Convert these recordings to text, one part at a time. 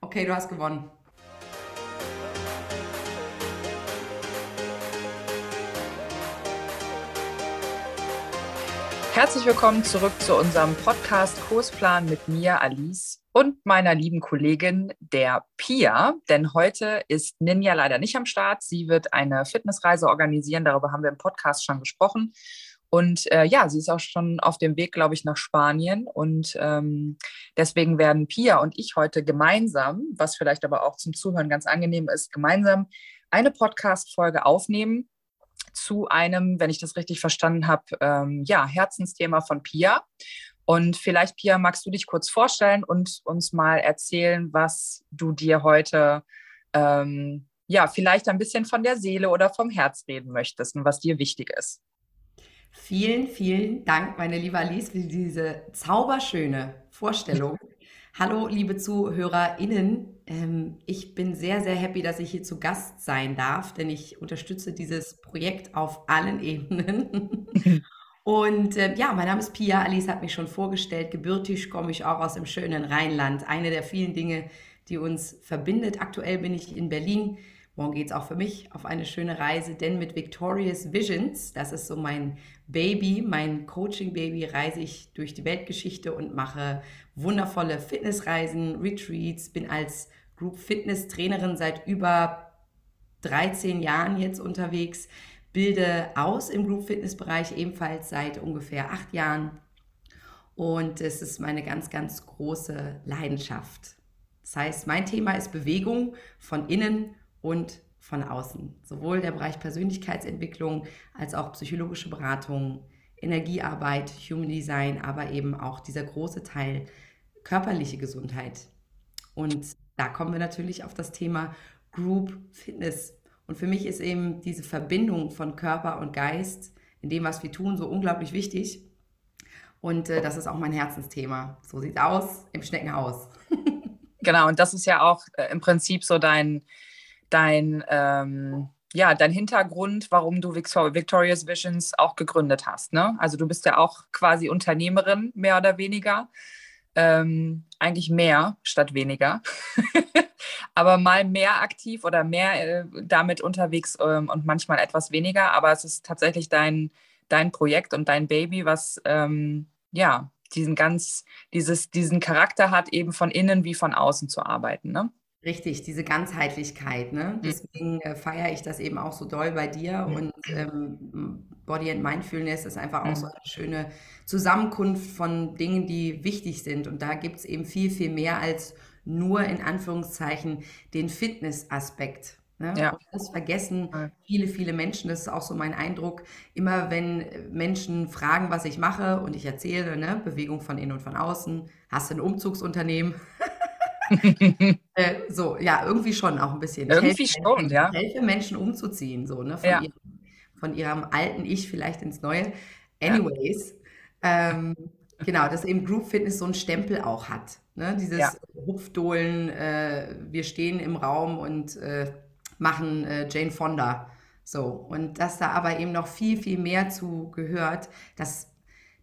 Okay, du hast gewonnen. Herzlich willkommen zurück zu unserem Podcast Kursplan mit mir, Alice, und meiner lieben Kollegin, der Pia. Denn heute ist Ninja leider nicht am Start. Sie wird eine Fitnessreise organisieren. Darüber haben wir im Podcast schon gesprochen. Und äh, ja, sie ist auch schon auf dem Weg, glaube ich, nach Spanien. Und ähm, deswegen werden Pia und ich heute gemeinsam, was vielleicht aber auch zum Zuhören ganz angenehm ist, gemeinsam eine Podcast-Folge aufnehmen zu einem, wenn ich das richtig verstanden habe, ähm, ja, Herzensthema von Pia. Und vielleicht, Pia, magst du dich kurz vorstellen und uns mal erzählen, was du dir heute, ähm, ja, vielleicht ein bisschen von der Seele oder vom Herz reden möchtest und was dir wichtig ist. Vielen, vielen Dank, meine liebe Alice, für diese zauberschöne Vorstellung. Hallo, liebe ZuhörerInnen. Ähm, ich bin sehr, sehr happy, dass ich hier zu Gast sein darf, denn ich unterstütze dieses Projekt auf allen Ebenen. Und äh, ja, mein Name ist Pia. Alice hat mich schon vorgestellt. Gebürtig komme ich auch aus dem schönen Rheinland. Eine der vielen Dinge, die uns verbindet. Aktuell bin ich in Berlin Morgen geht es auch für mich auf eine schöne Reise, denn mit Victorious Visions, das ist so mein Baby, mein Coaching-Baby, reise ich durch die Weltgeschichte und mache wundervolle Fitnessreisen, Retreats, bin als Group Fitness Trainerin seit über 13 Jahren jetzt unterwegs, bilde aus im Group Fitness Bereich ebenfalls seit ungefähr acht Jahren und es ist meine ganz, ganz große Leidenschaft. Das heißt, mein Thema ist Bewegung von innen und von außen. Sowohl der Bereich Persönlichkeitsentwicklung als auch psychologische Beratung, Energiearbeit, Human Design, aber eben auch dieser große Teil körperliche Gesundheit. Und da kommen wir natürlich auf das Thema Group Fitness. Und für mich ist eben diese Verbindung von Körper und Geist in dem, was wir tun, so unglaublich wichtig. Und äh, das ist auch mein Herzensthema. So sieht es aus im Schneckenhaus. genau, und das ist ja auch äh, im Prinzip so dein, dein, ähm, ja, dein Hintergrund, warum du Victorious Visions auch gegründet hast. Ne? Also du bist ja auch quasi Unternehmerin, mehr oder weniger. Ähm, eigentlich mehr statt weniger. aber mal mehr aktiv oder mehr äh, damit unterwegs ähm, und manchmal etwas weniger. Aber es ist tatsächlich dein, dein Projekt und dein Baby, was ähm, ja diesen ganz, dieses, diesen Charakter hat, eben von innen wie von außen zu arbeiten. Ne? Richtig, diese Ganzheitlichkeit, ne? Mhm. Deswegen äh, feiere ich das eben auch so doll bei dir und ähm, Body and Mindfulness ist einfach auch so mhm. eine schöne Zusammenkunft von Dingen, die wichtig sind. Und da gibt es eben viel, viel mehr als nur in Anführungszeichen den Fitness-Aspekt. Ne? Ja. Und das vergessen viele, viele Menschen. Das ist auch so mein Eindruck. Immer wenn Menschen fragen, was ich mache und ich erzähle, ne, Bewegung von innen und von außen, hast du ein Umzugsunternehmen? äh, so, ja, irgendwie schon auch ein bisschen. Irgendwie helfe, schon, ja. Ich helfe Menschen umzuziehen, so, ne? Von, ja. ihrem, von ihrem alten Ich vielleicht ins Neue. Anyways, ja. ähm, genau, dass eben Group Fitness so einen Stempel auch hat. Ne? Dieses ja. Hupfdohlen, äh, wir stehen im Raum und äh, machen äh, Jane Fonda. So, und dass da aber eben noch viel, viel mehr zu gehört, das,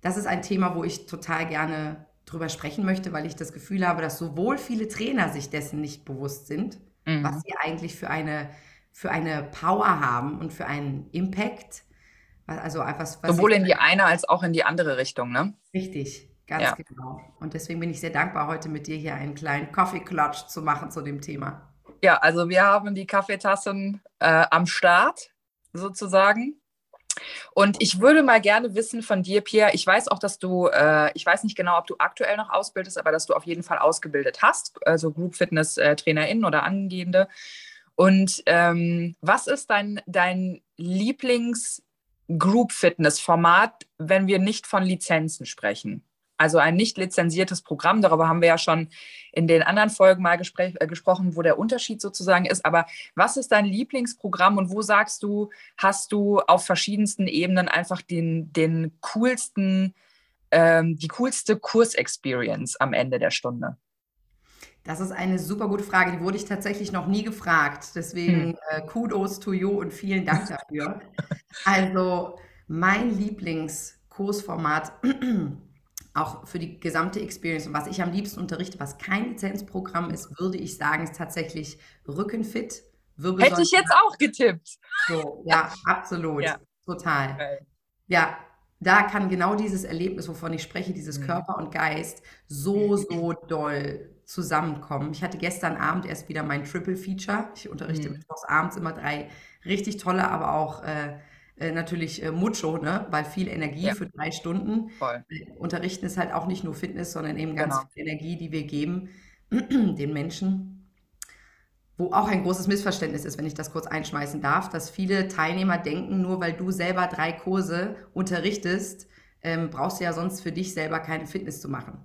das ist ein Thema, wo ich total gerne drüber sprechen möchte, weil ich das Gefühl habe, dass sowohl viele Trainer sich dessen nicht bewusst sind, mhm. was sie eigentlich für eine, für eine Power haben und für einen Impact. Also etwas, was sowohl in die eine als auch in die andere Richtung, ne? Richtig, ganz ja. genau. Und deswegen bin ich sehr dankbar, heute mit dir hier einen kleinen Coffee Clutch zu machen zu dem Thema. Ja, also wir haben die Kaffeetassen äh, am Start sozusagen. Und ich würde mal gerne wissen von dir, Pierre, ich weiß auch, dass du, äh, ich weiß nicht genau, ob du aktuell noch ausbildest, aber dass du auf jeden Fall ausgebildet hast, also Group Fitness äh, TrainerInnen oder Angehende. Und ähm, was ist dein, dein Lieblings-Group Fitness-Format, wenn wir nicht von Lizenzen sprechen? Also ein nicht lizenziertes Programm. Darüber haben wir ja schon in den anderen Folgen mal äh, gesprochen, wo der Unterschied sozusagen ist. Aber was ist dein Lieblingsprogramm und wo sagst du, hast du auf verschiedensten Ebenen einfach den, den coolsten, ähm, die coolste Kursexperience am Ende der Stunde? Das ist eine super gute Frage. Die wurde ich tatsächlich noch nie gefragt. Deswegen hm. äh, Kudos to you und vielen Dank dafür. also mein Lieblingskursformat auch für die gesamte Experience. Und was ich am liebsten unterrichte, was kein Lizenzprogramm ist, würde ich sagen, ist tatsächlich Rückenfit. Hätte ich jetzt auch getippt. So, ja, absolut. Ja. Total. Okay. Ja, da kann genau dieses Erlebnis, wovon ich spreche, dieses mhm. Körper und Geist, so, so doll zusammenkommen. Ich hatte gestern Abend erst wieder mein Triple Feature. Ich unterrichte mhm. mittwochs abends immer drei richtig tolle, aber auch äh, äh, natürlich äh, mucho, ne? weil viel Energie ja. für drei Stunden. Voll. Äh, unterrichten ist halt auch nicht nur Fitness, sondern eben ganz genau. viel Energie, die wir geben den Menschen. Wo auch ein großes Missverständnis ist, wenn ich das kurz einschmeißen darf, dass viele Teilnehmer denken, nur weil du selber drei Kurse unterrichtest, ähm, brauchst du ja sonst für dich selber keine Fitness zu machen.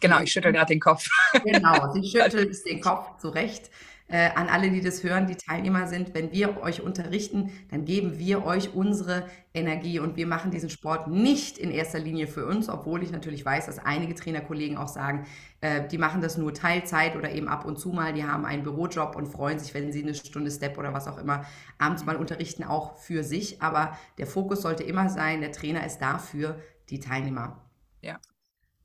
Genau, ich schüttel gerade den Kopf. Genau, sie schüttelt den Kopf zurecht äh, an alle, die das hören, die Teilnehmer sind, wenn wir euch unterrichten, dann geben wir euch unsere Energie und wir machen diesen Sport nicht in erster Linie für uns, obwohl ich natürlich weiß, dass einige Trainerkollegen auch sagen, äh, die machen das nur Teilzeit oder eben ab und zu mal, die haben einen Bürojob und freuen sich, wenn sie eine Stunde Step oder was auch immer abends mal unterrichten, auch für sich. Aber der Fokus sollte immer sein, der Trainer ist da für die Teilnehmer. Ja.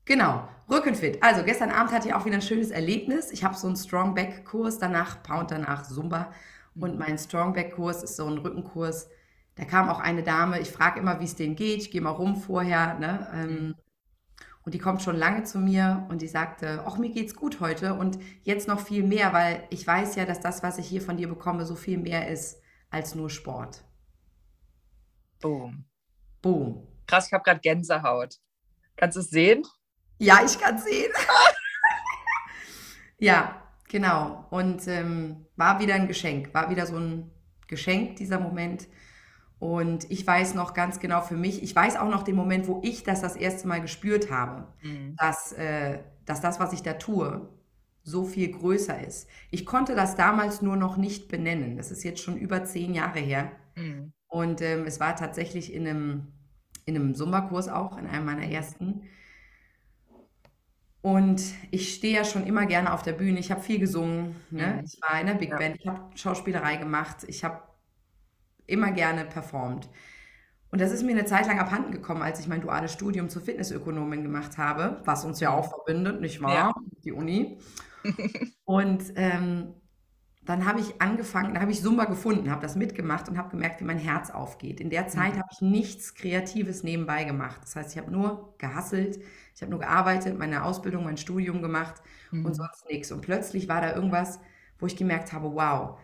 Genau, Rückenfit. Also gestern Abend hatte ich auch wieder ein schönes Erlebnis. Ich habe so einen Strong Back Kurs, danach Pound, danach Zumba. Und mhm. mein Strong Back Kurs ist so ein Rückenkurs. Da kam auch eine Dame, ich frage immer, wie es denen geht. Ich gehe mal rum vorher. Ne? Ähm, mhm. und die kommt schon lange zu mir und die sagte, ach, mir geht's gut heute und jetzt noch viel mehr, weil ich weiß ja, dass das, was ich hier von dir bekomme, so viel mehr ist als nur Sport. Boom. Boom. Krass, ich habe gerade Gänsehaut. Kannst du es sehen? Ja, ich kann sehen. ja, genau. Und ähm, war wieder ein Geschenk, war wieder so ein Geschenk, dieser Moment. Und ich weiß noch ganz genau für mich, ich weiß auch noch den Moment, wo ich das das erste Mal gespürt habe, mhm. dass, äh, dass das, was ich da tue, so viel größer ist. Ich konnte das damals nur noch nicht benennen. Das ist jetzt schon über zehn Jahre her. Mhm. Und ähm, es war tatsächlich in einem, in einem Sumba-Kurs auch, in einem meiner ersten. Und ich stehe ja schon immer gerne auf der Bühne. Ich habe viel gesungen. Ne? Mhm. Ich war in der Big ja. Band, ich habe Schauspielerei gemacht, ich habe immer gerne performt. Und das ist mir eine Zeit lang abhanden gekommen, als ich mein duales Studium zur Fitnessökonomin gemacht habe, was uns ja auch verbindet, nicht wahr? Ja. Die Uni. Und ähm, dann habe ich angefangen, da habe ich Zumba gefunden, habe das mitgemacht und habe gemerkt, wie mein Herz aufgeht. In der Zeit mhm. habe ich nichts Kreatives nebenbei gemacht. Das heißt, ich habe nur gehasselt, ich habe nur gearbeitet, meine Ausbildung, mein Studium gemacht mhm. und sonst nichts. Und plötzlich war da irgendwas, wo ich gemerkt habe, wow,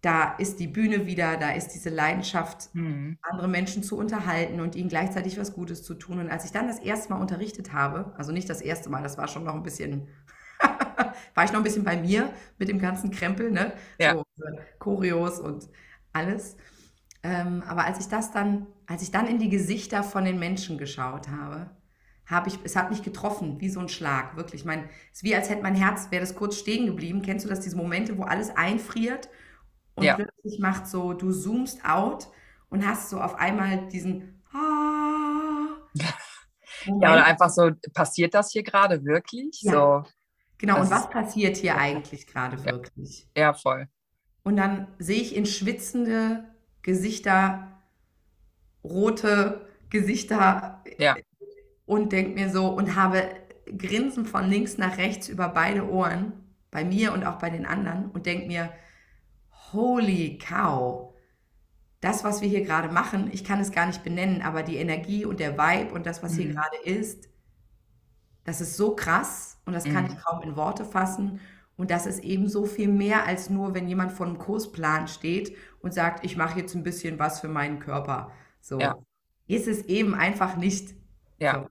da ist die Bühne wieder, da ist diese Leidenschaft, mhm. andere Menschen zu unterhalten und ihnen gleichzeitig was Gutes zu tun. Und als ich dann das erste Mal unterrichtet habe, also nicht das erste Mal, das war schon noch ein bisschen, war ich noch ein bisschen bei mir mit dem ganzen Krempel, ne? Ja. So, äh, Choreos und alles. Ähm, aber als ich das dann, als ich dann in die Gesichter von den Menschen geschaut habe, habe ich, es hat mich getroffen, wie so ein Schlag, wirklich. Mein, es ist wie als hätte mein Herz, wäre das kurz stehen geblieben. Kennst du das, diese Momente, wo alles einfriert und ja. plötzlich macht so, du zoomst out und hast so auf einmal diesen ah, Ja, oder einfach so, passiert das hier gerade wirklich? Ja. So, genau, und was passiert hier eigentlich gerade wirklich? Ja, voll. Und dann sehe ich in schwitzende Gesichter, rote Gesichter, ja und denke mir so und habe Grinsen von links nach rechts über beide Ohren, bei mir und auch bei den anderen und denke mir, holy cow, das, was wir hier gerade machen, ich kann es gar nicht benennen, aber die Energie und der Vibe und das, was mhm. hier gerade ist, das ist so krass und das kann mhm. ich kaum in Worte fassen. Und das ist eben so viel mehr als nur, wenn jemand vor einem Kursplan steht und sagt, ich mache jetzt ein bisschen was für meinen Körper. So ja. ist es eben einfach nicht. Ja. So.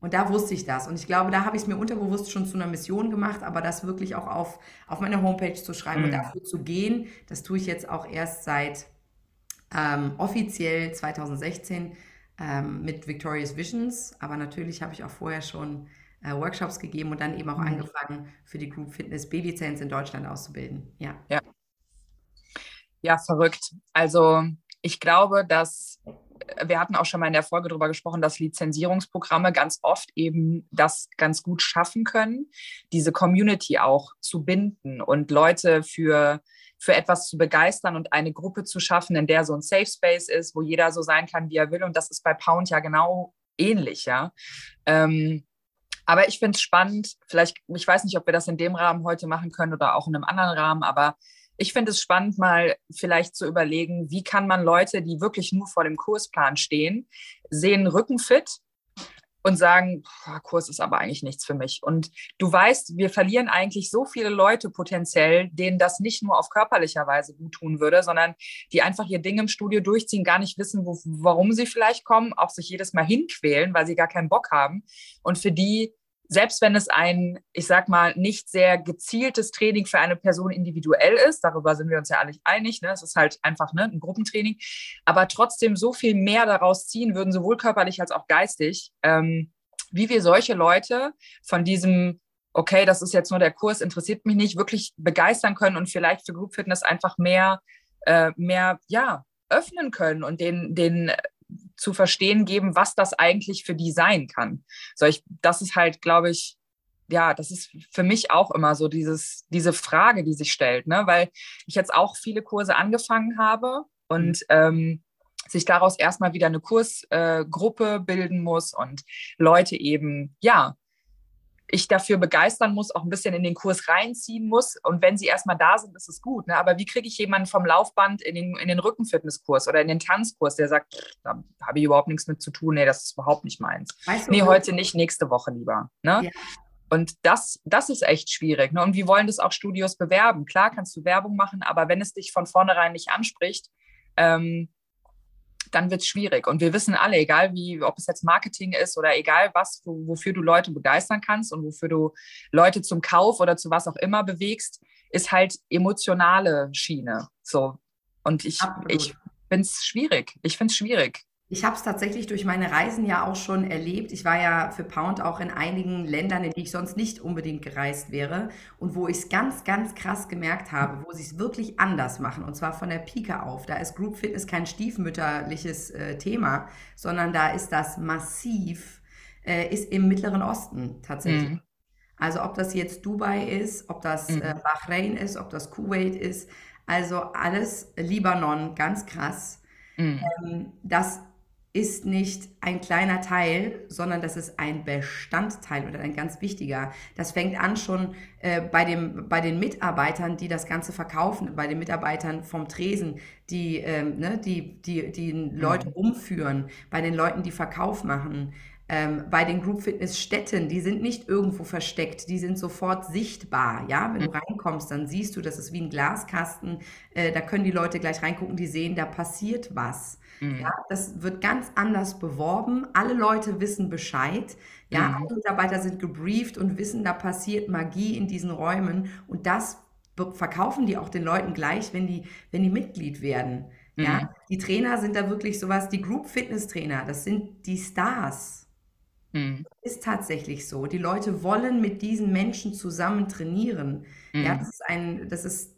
Und da wusste ich das. Und ich glaube, da habe ich es mir unterbewusst schon zu einer Mission gemacht, aber das wirklich auch auf, auf meine Homepage zu schreiben mhm. und dafür zu gehen, das tue ich jetzt auch erst seit ähm, offiziell 2016 ähm, mit Victorious Visions. Aber natürlich habe ich auch vorher schon Workshops gegeben und dann eben auch mhm. angefangen, für die Group Fitness B-Lizenz in Deutschland auszubilden. Ja. ja. Ja, verrückt. Also ich glaube, dass wir hatten auch schon mal in der Folge darüber gesprochen, dass Lizenzierungsprogramme ganz oft eben das ganz gut schaffen können, diese Community auch zu binden und Leute für, für etwas zu begeistern und eine Gruppe zu schaffen, in der so ein Safe Space ist, wo jeder so sein kann, wie er will. Und das ist bei Pound ja genau ähnlich, ja. Ähm, aber ich finde es spannend, vielleicht, ich weiß nicht, ob wir das in dem Rahmen heute machen können oder auch in einem anderen Rahmen, aber ich finde es spannend, mal vielleicht zu überlegen, wie kann man Leute, die wirklich nur vor dem Kursplan stehen, sehen Rückenfit und sagen, Kurs ist aber eigentlich nichts für mich. Und du weißt, wir verlieren eigentlich so viele Leute potenziell, denen das nicht nur auf körperlicher Weise gut tun würde, sondern die einfach ihr Ding im Studio durchziehen, gar nicht wissen, wo, warum sie vielleicht kommen, auch sich jedes Mal hinquälen, weil sie gar keinen Bock haben. Und für die selbst wenn es ein, ich sag mal, nicht sehr gezieltes Training für eine Person individuell ist, darüber sind wir uns ja alle einig, ne? es ist halt einfach ne, ein Gruppentraining, aber trotzdem so viel mehr daraus ziehen würden, sowohl körperlich als auch geistig, ähm, wie wir solche Leute von diesem, okay, das ist jetzt nur der Kurs, interessiert mich nicht, wirklich begeistern können und vielleicht für Group Fitness einfach mehr, äh, mehr, ja, öffnen können und den, den zu verstehen geben, was das eigentlich für die sein kann. So, ich, das ist halt, glaube ich, ja, das ist für mich auch immer so dieses, diese Frage, die sich stellt, ne? weil ich jetzt auch viele Kurse angefangen habe und mhm. ähm, sich daraus erstmal wieder eine Kursgruppe äh, bilden muss und Leute eben, ja, ich dafür begeistern muss, auch ein bisschen in den Kurs reinziehen muss. Und wenn sie erstmal da sind, ist es gut. Ne? Aber wie kriege ich jemanden vom Laufband in den, in den Rückenfitnesskurs oder in den Tanzkurs, der sagt, da habe ich überhaupt nichts mit zu tun, nee, das ist überhaupt nicht meins. Weißt du, nee, heute nicht, nächste Woche lieber. Ne? Ja. Und das, das ist echt schwierig. Ne? Und wie wollen das auch Studios bewerben? Klar kannst du Werbung machen, aber wenn es dich von vornherein nicht anspricht, ähm, dann wird es schwierig. Und wir wissen alle, egal wie, ob es jetzt Marketing ist oder egal was, wo, wofür du Leute begeistern kannst und wofür du Leute zum Kauf oder zu was auch immer bewegst, ist halt emotionale Schiene. So. Und ich, ich finde es schwierig. Ich finde es schwierig. Ich habe es tatsächlich durch meine Reisen ja auch schon erlebt. Ich war ja für Pound auch in einigen Ländern, in die ich sonst nicht unbedingt gereist wäre und wo ich es ganz, ganz krass gemerkt habe, wo sie es wirklich anders machen und zwar von der Pike auf. Da ist Group Fitness kein stiefmütterliches äh, Thema, sondern da ist das massiv, äh, ist im Mittleren Osten tatsächlich. Mhm. Also ob das jetzt Dubai ist, ob das mhm. äh, Bahrain ist, ob das Kuwait ist, also alles Libanon, ganz krass. Mhm. Ähm, das ist nicht ein kleiner Teil, sondern das ist ein Bestandteil oder ein ganz wichtiger. Das fängt an schon äh, bei, dem, bei den Mitarbeitern, die das Ganze verkaufen, bei den Mitarbeitern vom Tresen, die, ähm, ne, die, die, die Leute mhm. umführen, bei den Leuten, die Verkauf machen. Ähm, bei den Group Fitness Städten, die sind nicht irgendwo versteckt, die sind sofort sichtbar. Ja, wenn du mhm. reinkommst, dann siehst du, das ist wie ein Glaskasten. Äh, da können die Leute gleich reingucken, die sehen, da passiert was. Mhm. Ja, das wird ganz anders beworben. Alle Leute wissen Bescheid. Ja, mhm. alle Mitarbeiter sind gebrieft und wissen, da passiert Magie in diesen Räumen. Und das verkaufen die auch den Leuten gleich, wenn die, wenn die Mitglied werden. Mhm. Ja, die Trainer sind da wirklich sowas, die Group Fitness Trainer, das sind die Stars. Mhm. Ist tatsächlich so. Die Leute wollen mit diesen Menschen zusammen trainieren. Ja, mhm. das ist ein, das ist,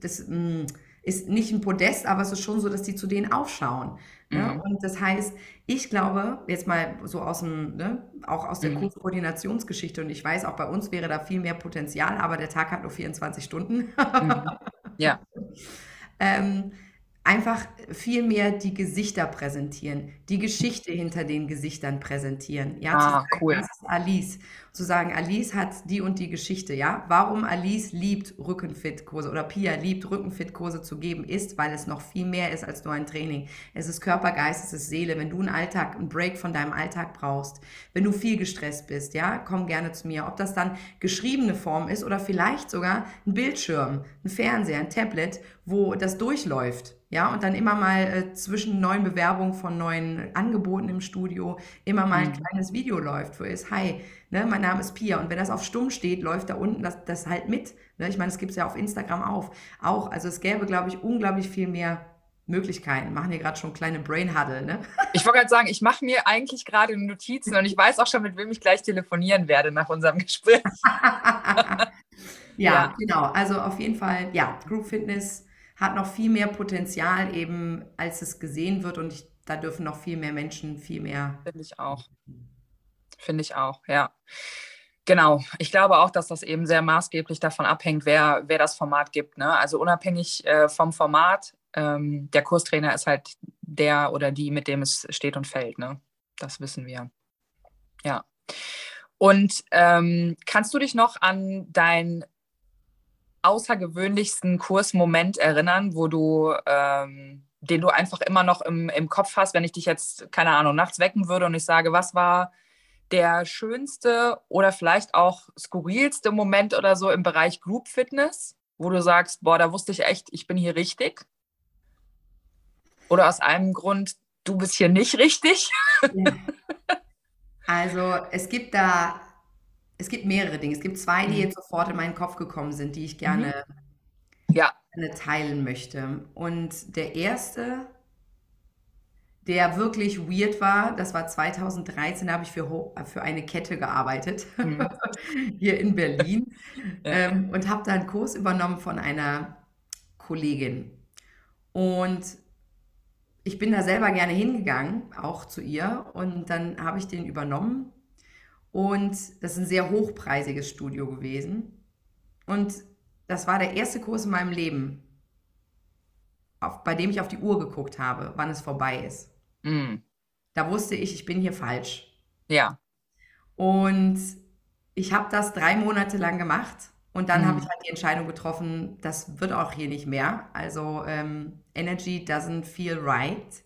das, mh, mm, ist nicht ein Podest, aber es ist schon so, dass die zu denen aufschauen. Ne? Mhm. Und das heißt, ich glaube, jetzt mal so aus dem, ne, auch aus der mhm. Koordinationsgeschichte, und ich weiß, auch bei uns wäre da viel mehr Potenzial, aber der Tag hat nur 24 Stunden. mhm. Ja. ähm, einfach viel mehr die Gesichter präsentieren, die Geschichte hinter den Gesichtern präsentieren. Ja, ah, sagen, cool. Das ist Alice. Zu sagen, Alice hat die und die Geschichte, ja. Warum Alice liebt Rückenfit-Kurse oder Pia liebt Rückenfit-Kurse zu geben, ist, weil es noch viel mehr ist als nur ein Training. Es ist Körper, Geist, es ist Seele. Wenn du einen Alltag, einen Break von deinem Alltag brauchst, wenn du viel gestresst bist, ja, komm gerne zu mir. Ob das dann geschriebene Form ist oder vielleicht sogar ein Bildschirm, ein Fernseher, ein Tablet, wo das durchläuft ja, und dann immer mal äh, zwischen neuen Bewerbungen von neuen Angeboten im Studio immer mal ein mhm. kleines Video läuft, wo ist, hi, ne, mein Name ist Pia. Und wenn das auf Stumm steht, läuft da unten das, das halt mit. Ne? Ich meine, es gibt es ja auf Instagram auf, auch. Also es gäbe, glaube ich, unglaublich viel mehr Möglichkeiten. Machen hier gerade schon kleine Brain Huddle, ne? Ich wollte gerade sagen, ich mache mir eigentlich gerade Notizen und ich weiß auch schon, mit wem ich gleich telefonieren werde nach unserem Gespräch. ja, ja, genau. Also auf jeden Fall, ja, Group Fitness hat noch viel mehr Potenzial eben, als es gesehen wird und ich, da dürfen noch viel mehr Menschen viel mehr. Finde ich auch. Finde ich auch, ja. Genau. Ich glaube auch, dass das eben sehr maßgeblich davon abhängt, wer, wer das Format gibt. Ne? Also unabhängig äh, vom Format, ähm, der Kurstrainer ist halt der oder die, mit dem es steht und fällt. Ne? das wissen wir. Ja. Und ähm, kannst du dich noch an deinen außergewöhnlichsten Kursmoment erinnern, wo du, ähm, den du einfach immer noch im, im Kopf hast, wenn ich dich jetzt, keine Ahnung, nachts wecken würde und ich sage, was war der schönste oder vielleicht auch skurrilste Moment oder so im Bereich Group Fitness, wo du sagst, boah, da wusste ich echt, ich bin hier richtig? Oder aus einem Grund, du bist hier nicht richtig? Ja. Also es gibt da, es gibt mehrere Dinge. Es gibt zwei, die mhm. jetzt sofort in meinen Kopf gekommen sind, die ich gerne, mhm. ja. gerne teilen möchte. Und der erste, der wirklich weird war, das war 2013, da habe ich für, für eine Kette gearbeitet, mhm. hier in Berlin. ja. ähm, und habe da einen Kurs übernommen von einer Kollegin. Und ich bin da selber gerne hingegangen, auch zu ihr. Und dann habe ich den übernommen. Und das ist ein sehr hochpreisiges Studio gewesen. Und das war der erste Kurs in meinem Leben, auf, bei dem ich auf die Uhr geguckt habe, wann es vorbei ist. Mm. Da wusste ich, ich bin hier falsch. Ja. Und ich habe das drei Monate lang gemacht und dann mhm. habe ich halt die Entscheidung getroffen, das wird auch hier nicht mehr. Also ähm, Energy doesn't feel right.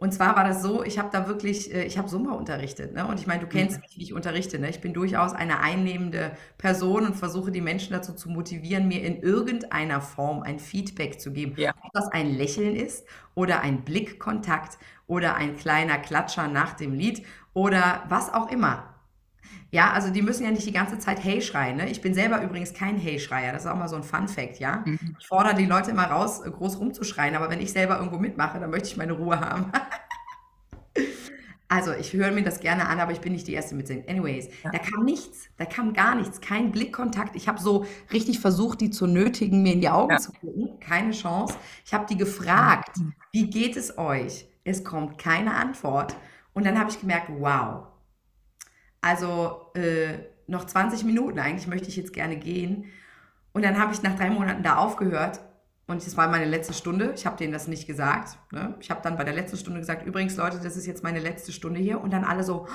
Und zwar war das so, ich habe da wirklich, äh, ich habe Summa unterrichtet. Ne? Und ich meine, du kennst mich, wie ich unterrichte. Ne? Ich bin durchaus eine einnehmende Person und versuche die Menschen dazu zu motivieren, mir in irgendeiner Form ein Feedback zu geben. Ja. Ob das ein Lächeln ist oder ein Blickkontakt oder ein kleiner Klatscher nach dem Lied oder was auch immer. Ja, also die müssen ja nicht die ganze Zeit Hey schreien. Ne? Ich bin selber übrigens kein Hey-Schreier. Das ist auch mal so ein Fun-Fact, ja. Mhm. Ich fordere die Leute immer raus, groß rumzuschreien, aber wenn ich selber irgendwo mitmache, dann möchte ich meine Ruhe haben. also, ich höre mir das gerne an, aber ich bin nicht die Erste mit singen. Anyways, ja. da kam nichts, da kam gar nichts, kein Blickkontakt. Ich habe so richtig versucht, die zu nötigen, mir in die Augen ja. zu gucken. Keine Chance. Ich habe die gefragt, mhm. wie geht es euch? Es kommt keine Antwort. Und dann habe ich gemerkt, wow, also äh, noch 20 Minuten, eigentlich möchte ich jetzt gerne gehen. Und dann habe ich nach drei Monaten da aufgehört und das war meine letzte Stunde. Ich habe denen das nicht gesagt. Ne? Ich habe dann bei der letzten Stunde gesagt, übrigens Leute, das ist jetzt meine letzte Stunde hier. Und dann alle so,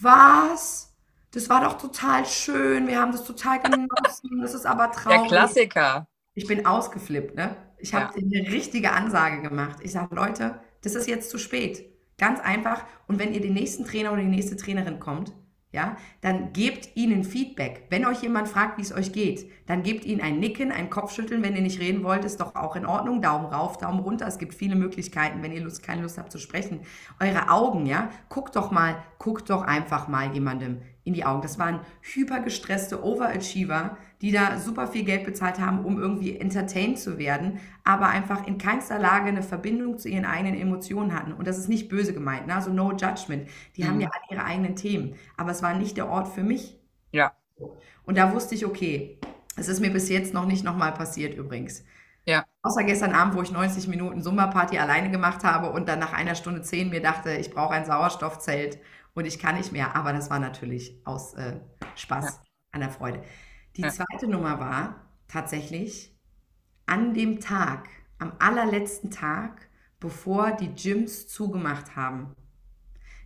was? Das war doch total schön. Wir haben das total genossen. Das ist aber traurig. Der Klassiker. Ich bin ausgeflippt. Ne? Ich habe ja. eine richtige Ansage gemacht. Ich sage, Leute, das ist jetzt zu spät. Ganz einfach. Und wenn ihr den nächsten Trainer oder die nächste Trainerin kommt, ja, dann gebt ihnen Feedback. Wenn euch jemand fragt, wie es euch geht, dann gebt ihnen ein Nicken, ein Kopfschütteln. Wenn ihr nicht reden wollt, ist doch auch in Ordnung. Daumen rauf, Daumen runter. Es gibt viele Möglichkeiten, wenn ihr Lust, keine Lust habt zu sprechen. Eure Augen, ja, guckt doch mal, guckt doch einfach mal jemandem in die Augen. Das waren hypergestresste Overachiever, die da super viel Geld bezahlt haben, um irgendwie entertained zu werden, aber einfach in keinster Lage eine Verbindung zu ihren eigenen Emotionen hatten. Und das ist nicht böse gemeint, ne? also no judgment. Die mhm. haben ja alle ihre eigenen Themen, aber es war nicht der Ort für mich. Ja. Und da wusste ich, okay, es ist mir bis jetzt noch nicht nochmal passiert übrigens. Ja. Außer gestern Abend, wo ich 90 Minuten Sumba-Party alleine gemacht habe und dann nach einer Stunde zehn mir dachte, ich brauche ein Sauerstoffzelt und ich kann nicht mehr. Aber das war natürlich aus äh, Spaß ja. an der Freude. Die ja. zweite Nummer war tatsächlich an dem Tag, am allerletzten Tag, bevor die Gyms zugemacht haben.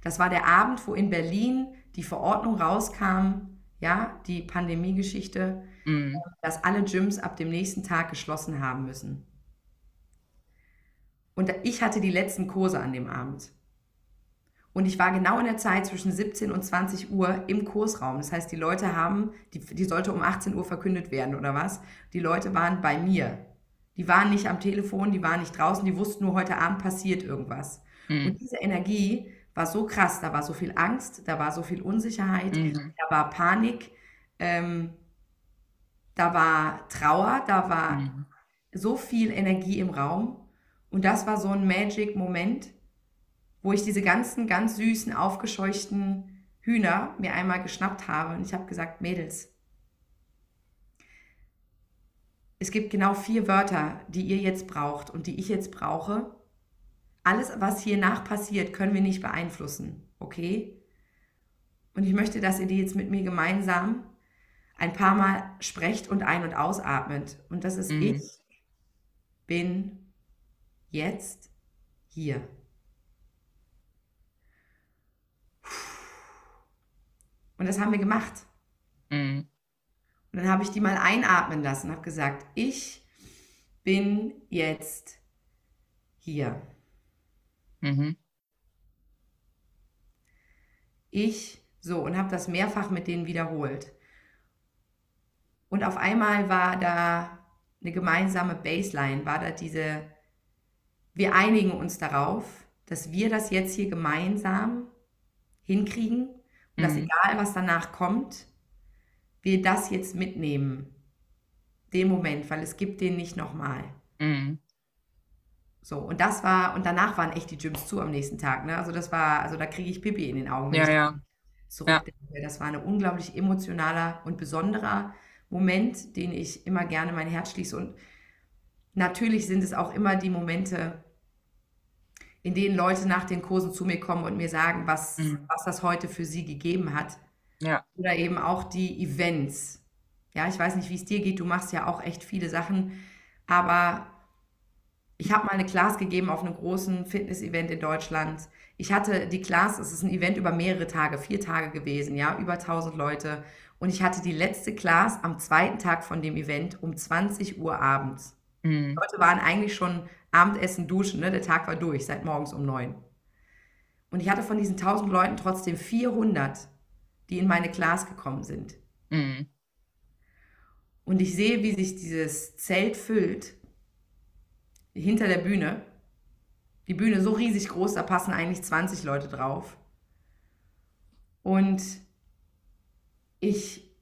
Das war der Abend, wo in Berlin die Verordnung rauskam, ja, die Pandemiegeschichte, mhm. dass alle Gyms ab dem nächsten Tag geschlossen haben müssen. Und ich hatte die letzten Kurse an dem Abend. Und ich war genau in der Zeit zwischen 17 und 20 Uhr im Kursraum. Das heißt, die Leute haben, die, die sollte um 18 Uhr verkündet werden oder was. Die Leute waren bei mir. Die waren nicht am Telefon, die waren nicht draußen, die wussten nur, heute Abend passiert irgendwas. Mhm. Und diese Energie war so krass. Da war so viel Angst, da war so viel Unsicherheit, mhm. da war Panik, ähm, da war Trauer, da war mhm. so viel Energie im Raum. Und das war so ein Magic-Moment wo ich diese ganzen ganz süßen, aufgescheuchten Hühner mir einmal geschnappt habe. Und ich habe gesagt, Mädels, es gibt genau vier Wörter, die ihr jetzt braucht und die ich jetzt brauche. Alles, was hier nach passiert, können wir nicht beeinflussen, okay? Und ich möchte, dass ihr die jetzt mit mir gemeinsam ein paar Mal sprecht und ein- und ausatmet. Und das ist, mhm. ich bin jetzt hier. Und das haben wir gemacht. Mhm. Und dann habe ich die mal einatmen lassen, habe gesagt, ich bin jetzt hier. Mhm. Ich, so, und habe das mehrfach mit denen wiederholt. Und auf einmal war da eine gemeinsame Baseline, war da diese, wir einigen uns darauf, dass wir das jetzt hier gemeinsam hinkriegen und dass Mhm. egal, was danach kommt, wir das jetzt mitnehmen. Den Moment, weil es gibt den nicht nochmal. Mhm. So, und das war, und danach waren echt die Gyms zu am nächsten Tag, ne? Also das war, also da kriege ich Pipi in den Augen, Ja, ja. zurückdenke. Das war ein unglaublich emotionaler und besonderer Moment, den ich immer gerne mein Herz schließe. Und natürlich sind es auch immer die Momente, in denen Leute nach den Kursen zu mir kommen und mir sagen, was, Mhm. was das heute für sie gegeben hat. Ja. Oder eben auch die Events. Ja, ich weiß nicht, wie es dir geht. Du machst ja auch echt viele Sachen. Aber ich habe mal eine Class gegeben auf einem großen Fitness-Event in Deutschland. Ich hatte die Class, es ist ein Event über mehrere Tage, vier Tage gewesen, ja, über 1000 Leute. Und ich hatte die letzte Class am zweiten Tag von dem Event um 20 Uhr abends. Mhm. Leute waren eigentlich schon Abendessen, duschen, ne? Der Tag war durch, seit morgens um neun. Und ich hatte von diesen 1000 Leuten trotzdem 400, die in meine Class gekommen sind. Mhm. Und ich sehe, wie sich dieses Zelt füllt hinter der Bühne. Die Bühne so riesig groß, da passen eigentlich 20 Leute drauf. Und ich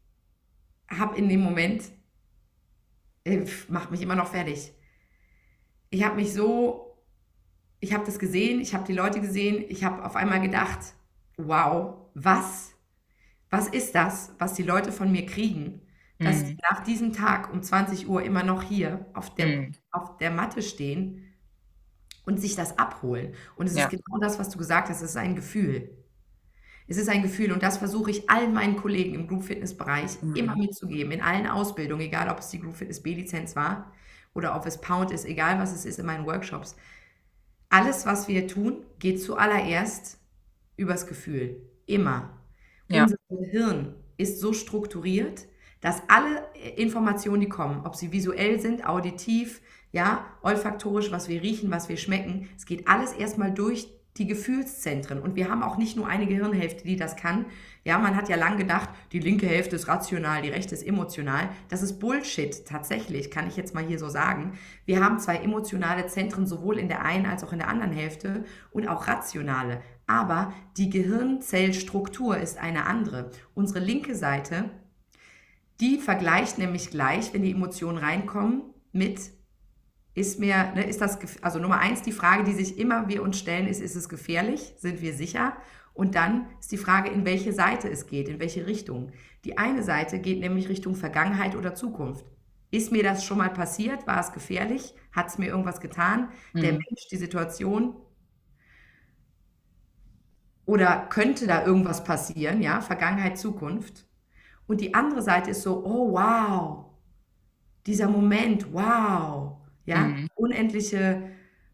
habe in dem Moment, macht mich immer noch fertig. Ich habe mich so, ich habe das gesehen, ich habe die Leute gesehen, ich habe auf einmal gedacht, wow, was, was ist das, was die Leute von mir kriegen, dass Mhm. die nach diesem Tag um 20 Uhr immer noch hier auf der, Mhm. auf der Matte stehen und sich das abholen. Und es Ja. ist genau das, was du gesagt hast, es ist ein Gefühl. Es ist ein Gefühl und das versuche ich allen meinen Kollegen im Group Fitness Bereich Mhm. immer mitzugeben, in allen Ausbildungen, egal ob es die Group Fitness B-Lizenz war oder ob es Pound ist, egal was es ist in meinen Workshops. Alles, was wir tun, geht zuallererst übers Gefühl. Immer. Ja. Unser Gehirn ist so strukturiert, dass alle äh, Informationen, die kommen, ob sie visuell sind, auditiv, ja, olfaktorisch, was wir riechen, was wir schmecken, es geht alles erstmal durch die Gefühlszentren. Und wir haben auch nicht nur eine Gehirnhälfte, die das kann. Ja, man hat ja lang gedacht, die linke Hälfte ist rational, die rechte ist emotional. Das ist Bullshit, tatsächlich, kann ich jetzt mal hier so sagen. Wir haben zwei emotionale Zentren, sowohl in der einen als auch in der anderen Hälfte und auch rationale. Aber die Gehirnzellstruktur ist eine andere. Unsere linke Seite, die vergleicht nämlich gleich, wenn die Emotionen reinkommen, mit ist mir, ne, ist das, also Nummer eins, die Frage, die sich immer wir uns stellen, ist, ist es gefährlich? Sind wir sicher? Und dann ist die Frage, in welche Seite es geht, in welche Richtung. Die eine Seite geht nämlich Richtung Vergangenheit oder Zukunft. Ist mir das schon mal passiert? War es gefährlich? Hat es mir irgendwas getan? Der Mhm. Mensch, die Situation? Oder könnte da irgendwas passieren? Ja, Vergangenheit, Zukunft. Und die andere Seite ist so, oh wow, dieser Moment, wow, ja, Mhm. unendliche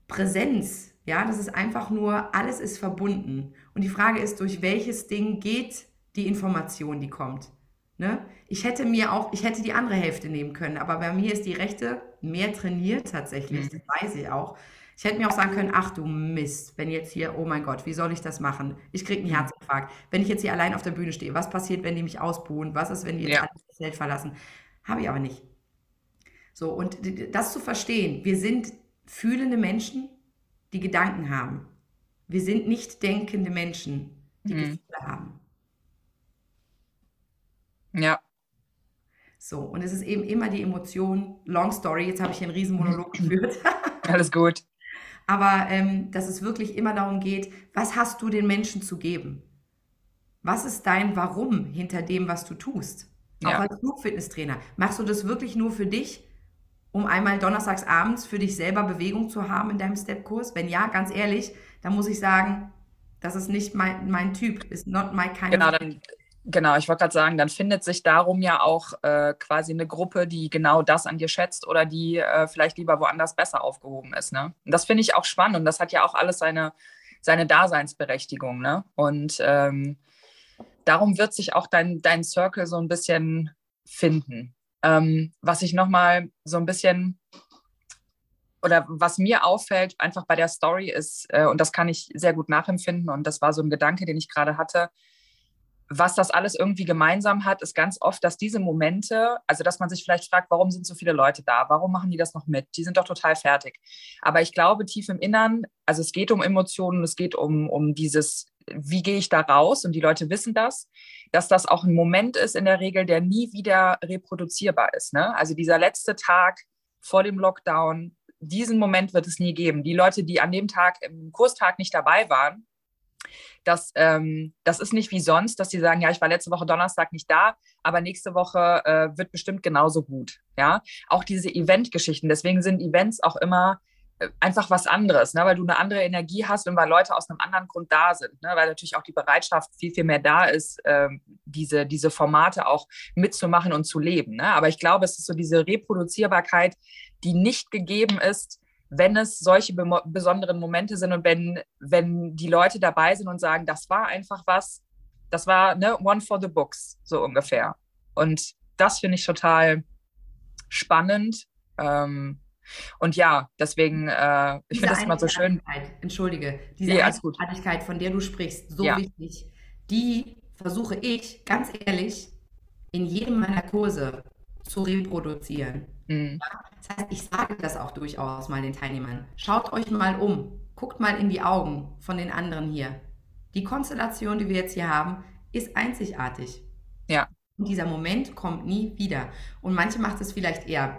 Präsenz, ja, das ist einfach nur, alles ist verbunden. Und die Frage ist, durch welches Ding geht die Information, die kommt? Ne? Ich hätte mir auch, ich hätte die andere Hälfte nehmen können, aber bei mir ist die rechte mehr trainiert tatsächlich, Mhm. das weiß ich auch. Ich hätte mir auch sagen können, ach du Mist, wenn jetzt hier, oh mein Gott, wie soll ich das machen? Ich kriege einen Mhm. Herzinfarkt. Wenn ich jetzt hier allein auf der Bühne stehe, was passiert, wenn die mich ausbuhen? Was ist, wenn die jetzt Ja. das Zelt verlassen? Habe ich aber nicht. So, und das zu verstehen, wir sind fühlende Menschen, die Gedanken haben. Wir sind nicht denkende Menschen, die Mhm. Gefühle haben. Ja. So, und es ist eben immer die Emotion, long story, jetzt habe ich hier einen riesen Monolog geführt. Alles gut. Aber ähm, dass es wirklich immer darum geht, was hast du den Menschen zu geben? Was ist dein Warum hinter dem, was du tust? Auch Ja. als Flugfitnesstrainer. Machst du das wirklich nur für dich, um einmal donnerstags abends für dich selber Bewegung zu haben in deinem Step-Kurs? Wenn ja, ganz ehrlich, dann muss ich sagen, das ist nicht mein, mein Typ, ist not my kind Genau, dann, genau, ich wollte gerade sagen, dann findet sich darum ja auch äh, quasi eine Gruppe, die genau das an dir schätzt oder die äh, vielleicht lieber woanders besser aufgehoben ist. Ne? Und das finde ich auch spannend und das hat ja auch alles seine, seine Daseinsberechtigung. Ne? Und ähm, darum wird sich auch dein, dein Circle so ein bisschen finden. Ähm, was ich nochmal so ein bisschen oder was mir auffällt, einfach bei der Story ist, äh, und das kann ich sehr gut nachempfinden, und das war so ein Gedanke, den ich gerade hatte, was das alles irgendwie gemeinsam hat, ist ganz oft, dass diese Momente, also dass man sich vielleicht fragt, warum sind so viele Leute da? Warum machen die das noch mit? Die sind doch total fertig. Aber ich glaube, tief im Innern, also es geht um Emotionen, es geht um, um dieses, wie gehe ich da raus? Und die Leute wissen das, dass das auch ein Moment ist in der Regel, der nie wieder reproduzierbar ist. Ne? Also dieser letzte Tag vor dem Lockdown, diesen Moment wird es nie geben. Die Leute, die an dem Tag im Kurstag nicht dabei waren, das, ähm, das ist nicht wie sonst, dass die sagen, ja, ich war letzte Woche Donnerstag nicht da, aber nächste Woche äh, wird bestimmt genauso gut. Ja, auch diese Event-Geschichten. Deswegen sind Events auch immer einfach was anderes, ne? weil du eine andere Energie hast und weil Leute aus einem anderen Grund da sind, ne? weil natürlich auch die Bereitschaft viel, viel mehr da ist, ähm, diese, diese Formate auch mitzumachen und zu leben. Ne? Aber ich glaube, es ist so diese Reproduzierbarkeit, die nicht gegeben ist, wenn es solche be besonderen Momente sind und wenn, wenn die Leute dabei sind und sagen, das war einfach was, das war ne, one for the books, so ungefähr. Und das finde ich total spannend. Ähm, und ja, deswegen, äh, ich finde das immer so schön. Entschuldige, diese nee, Einzigartigkeit, von der du sprichst, so ja. wichtig, die versuche ich, ganz ehrlich, in jedem meiner Kurse zu reproduzieren. Mhm. Das heißt, ich sage das auch durchaus mal den Teilnehmern. Schaut euch mal um, guckt mal in die Augen von den anderen hier. Die Konstellation, die wir jetzt hier haben, ist einzigartig. Ja. Und dieser Moment kommt nie wieder. Und manche macht es vielleicht eher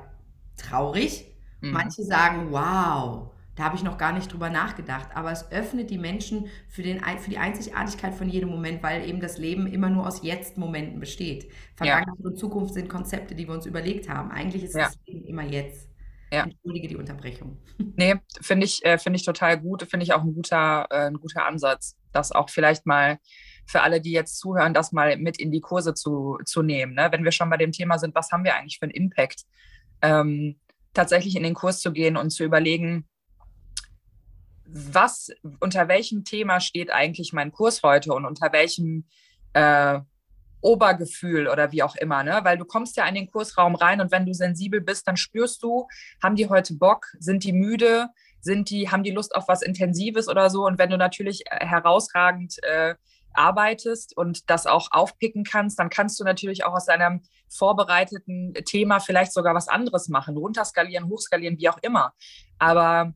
traurig, mhm. manche sagen, wow, da habe ich noch gar nicht drüber nachgedacht. Aber es öffnet die Menschen für, den, für die Einzigartigkeit von jedem Moment, weil eben das Leben immer nur aus Jetzt-Momenten besteht. Vergangenheit ja. und Zukunft sind Konzepte, die wir uns überlegt haben. Eigentlich ist ja. das Leben immer jetzt. Ja. Entschuldige die Unterbrechung. Nee, finde ich, äh, find ich total gut. Finde ich auch ein guter, äh, ein guter Ansatz, das auch vielleicht mal für alle, die jetzt zuhören, das mal mit in die Kurse zu, zu nehmen. Ne? Wenn wir schon bei dem Thema sind, was haben wir eigentlich für einen Impact? Ähm, tatsächlich in den Kurs zu gehen und zu überlegen, was, unter welchem Thema steht eigentlich mein Kurs heute und unter welchem äh, Obergefühl oder wie auch immer, ne? Weil du kommst ja in den Kursraum rein und wenn du sensibel bist, dann spürst du, haben die heute Bock, sind die müde, sind die, haben die Lust auf was Intensives oder so. Und wenn du natürlich äh, herausragend äh, arbeitest und das auch aufpicken kannst, dann kannst du natürlich auch aus deinem vorbereiteten Thema vielleicht sogar was anderes machen, runterskalieren, hochskalieren, wie auch immer. Aber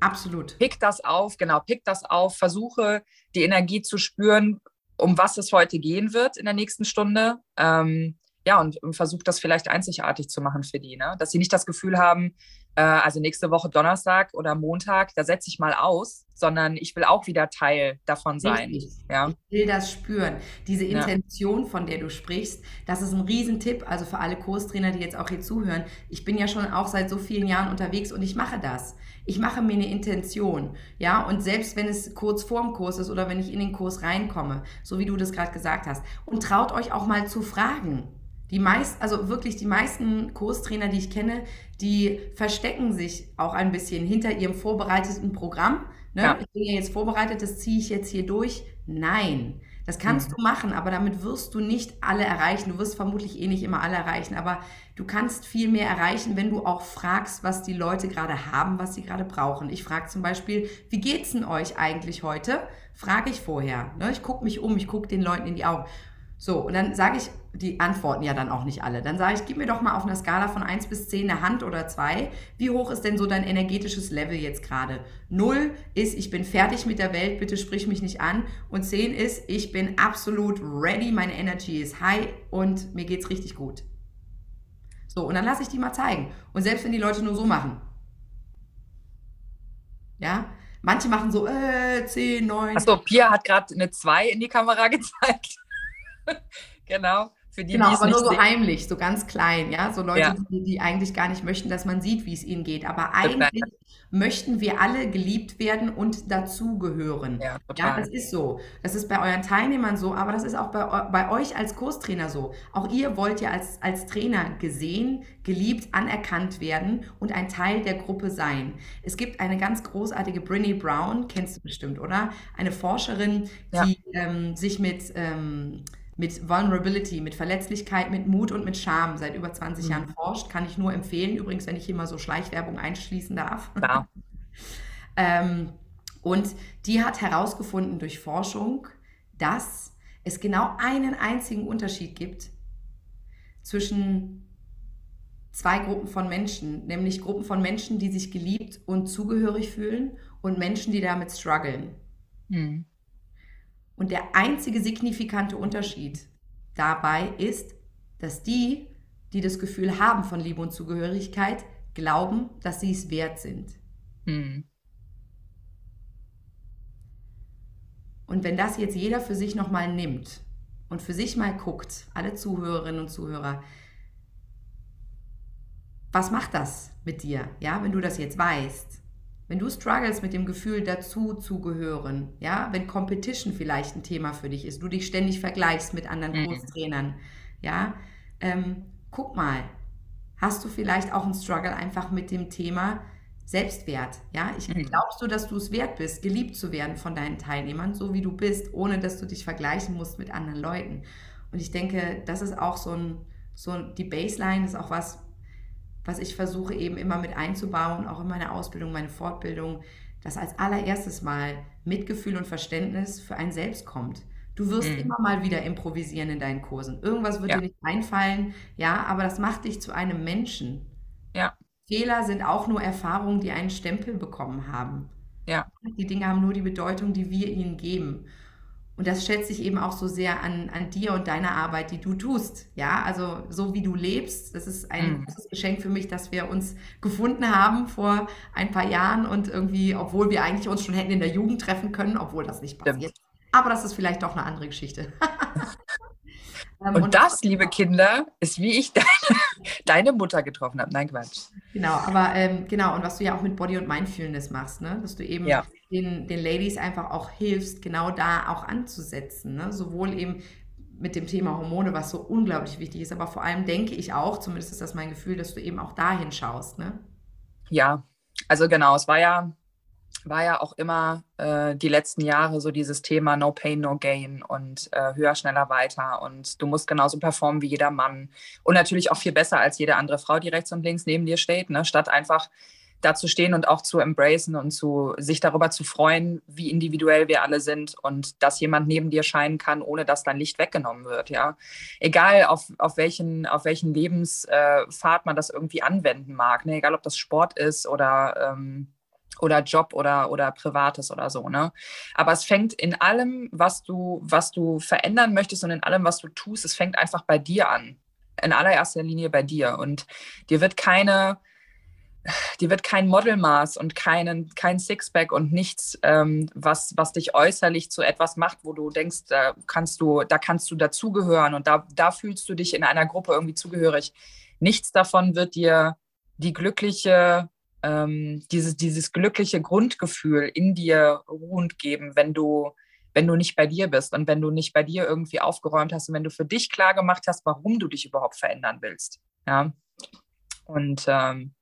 Absolut. Pick das auf, genau, pick das auf, versuche die Energie zu spüren, um was es heute gehen wird in der nächsten Stunde. Ähm, ja, und, und versuch das vielleicht einzigartig zu machen für die, ne? dass sie nicht das Gefühl haben, äh, also nächste Woche Donnerstag oder Montag, da setze ich mal aus, sondern ich will auch wieder Teil davon sein. Ja? Ich will das spüren. Diese Intention, ja. von der du sprichst, das ist ein Riesentipp, also für alle Kurstrainer, die jetzt auch hier zuhören. Ich bin ja schon auch seit so vielen Jahren unterwegs und ich mache das. Ich mache mir eine Intention, ja, und selbst wenn es kurz vorm Kurs ist oder wenn ich in den Kurs reinkomme, so wie du das gerade gesagt hast, und traut euch auch mal zu fragen. Die meist, also wirklich die meisten Kurstrainer, die ich kenne, die verstecken sich auch ein bisschen hinter ihrem vorbereiteten Programm. Ne? Ja. Ich bin ja jetzt vorbereitet, das ziehe ich jetzt hier durch. Nein, das kannst mhm. du machen, aber damit wirst du nicht alle erreichen. Du wirst vermutlich eh nicht immer alle erreichen, aber du kannst viel mehr erreichen, wenn du auch fragst, was die Leute gerade haben, was sie gerade brauchen. Ich frage zum Beispiel, wie geht's denn euch eigentlich heute? Frage ich vorher. Ne? Ich gucke mich um, ich gucke den Leuten in die Augen. So, und dann sage ich, die antworten ja dann auch nicht alle. Dann sage ich, gib mir doch mal auf einer Skala von 1 bis 10 eine Hand oder zwei. Wie hoch ist denn so dein energetisches Level jetzt gerade? 0 ist, ich bin fertig mit der Welt, bitte sprich mich nicht an. Und 10 ist, ich bin absolut ready, meine Energy ist high und mir geht's richtig gut. So, und dann lasse ich die mal zeigen. Und selbst wenn die Leute nur so machen. Ja, manche machen so, äh, 10, 9. Achso, Pia hat gerade eine 2 in die Kamera gezeigt. genau. Für die, Genau, aber nur so sehen. heimlich, so ganz klein, ja, so Leute, Ja, die, die eigentlich gar nicht möchten, dass man sieht, wie es ihnen geht. Aber eigentlich möchten wir alle geliebt werden und dazugehören. ja, Ja, das total. ist so. Das ist bei euren Teilnehmern so, aber das ist auch bei, bei euch als Kurstrainer so. Auch ihr wollt ja als, als Trainer gesehen, geliebt, anerkannt werden und ein Teil der Gruppe sein. Es gibt eine ganz großartige Brené Brown, kennst du bestimmt, oder? Eine Forscherin, Ja. die ähm, sich mit, ähm, mit Vulnerability, mit Verletzlichkeit, mit Mut und mit Scham seit über 20 Jahren Mhm. forscht. Kann ich nur empfehlen. Übrigens, wenn ich hier mal so Schleichwerbung einschließen darf. Klar. Ähm, und die hat herausgefunden durch Forschung, dass es genau einen einzigen Unterschied gibt zwischen zwei Gruppen von Menschen, nämlich Gruppen von Menschen, die sich geliebt und zugehörig fühlen und Menschen, die damit strugglen. Mhm. Und der einzige signifikante Unterschied dabei ist, dass die, die das Gefühl haben von Liebe und Zugehörigkeit, glauben, dass sie es wert sind. Mhm. Und wenn das jetzt jeder für sich nochmal nimmt und für sich mal guckt, alle Zuhörerinnen und Zuhörer, was macht das mit dir, ja, wenn du das jetzt weißt? Wenn du struggles mit dem Gefühl, dazu zu gehören, ja, wenn Competition vielleicht ein Thema für dich ist, du dich ständig vergleichst mit anderen Mhm. Kurstrainern, ja, ähm, guck mal, hast du vielleicht auch einen Struggle einfach mit dem Thema Selbstwert, ja? Ich Mhm. glaubst du, dass du es wert bist, geliebt zu werden von deinen Teilnehmern, so wie du bist, ohne dass du dich vergleichen musst mit anderen Leuten? Und ich denke, das ist auch so ein, so die Baseline ist auch was, was ich versuche eben immer mit einzubauen, auch in meine Ausbildung, meine Fortbildung, dass als allererstes mal Mitgefühl und Verständnis für einen selbst kommt. Du wirst Mhm. immer mal wieder improvisieren in deinen Kursen. Irgendwas wird Ja. dir nicht einfallen, ja, aber das macht dich zu einem Menschen. Ja, Fehler sind auch nur Erfahrungen, die einen Stempel bekommen haben. ja, Die Dinge haben nur die Bedeutung, die wir ihnen geben. Und das schätze ich eben auch so sehr an, an dir und deiner Arbeit, die du tust. Ja, also so wie du lebst, das ist ein Mhm. großes Geschenk für mich, dass wir uns gefunden haben vor ein paar Jahren und irgendwie, obwohl wir eigentlich uns schon hätten in der Jugend treffen können, obwohl das nicht passiert. Aber das ist vielleicht doch eine andere Geschichte. Ähm, Und und das, liebe Kinder, ist, wie ich deine, deine Mutter getroffen habe. Nein, Quatsch. Genau, aber ähm, genau, und was du ja auch mit Body- und Mindfulness machst, ne? Dass du eben Ja, den, den Ladies einfach auch hilfst, genau da auch anzusetzen, ne? Sowohl eben mit dem Thema Hormone, was so unglaublich wichtig ist, aber vor allem denke ich auch, zumindest ist das mein Gefühl, dass du eben auch dahin schaust, ne? ja. Also genau, es war ja, war ja auch immer äh, die letzten Jahre so dieses Thema No Pain, No Gain und äh, höher, schneller, weiter. Und du musst genauso performen wie jeder Mann. Und natürlich auch viel besser als jede andere Frau, die rechts und links neben dir steht, ne? statt einfach da zu stehen und auch zu embracen und zu sich darüber zu freuen, wie individuell wir alle sind und dass jemand neben dir scheinen kann, ohne dass dein Licht weggenommen wird, ja. Egal auf, auf welchen, auf welchen Lebenspfad man das irgendwie anwenden mag, ne? egal ob das Sport ist oder, ähm, oder Job oder, oder Privates oder so, ne? Aber es fängt in allem, was du, was du verändern möchtest und in allem, was du tust, es fängt einfach bei dir an. In allererster Linie bei dir. Und dir wird keine, dir wird kein Modelmaß und keinen, kein Sixpack und nichts, ähm, was, was dich äußerlich zu etwas macht, wo du denkst, da kannst du, da kannst du dazugehören und da, da fühlst du dich in einer Gruppe irgendwie zugehörig. Nichts davon wird dir die glückliche, ähm, dieses, dieses glückliche Grundgefühl in dir ruhend geben, wenn du, wenn du nicht bei dir bist und wenn du nicht bei dir irgendwie aufgeräumt hast und wenn du für dich klar gemacht hast, warum du dich überhaupt verändern willst. Ja. Und ähm,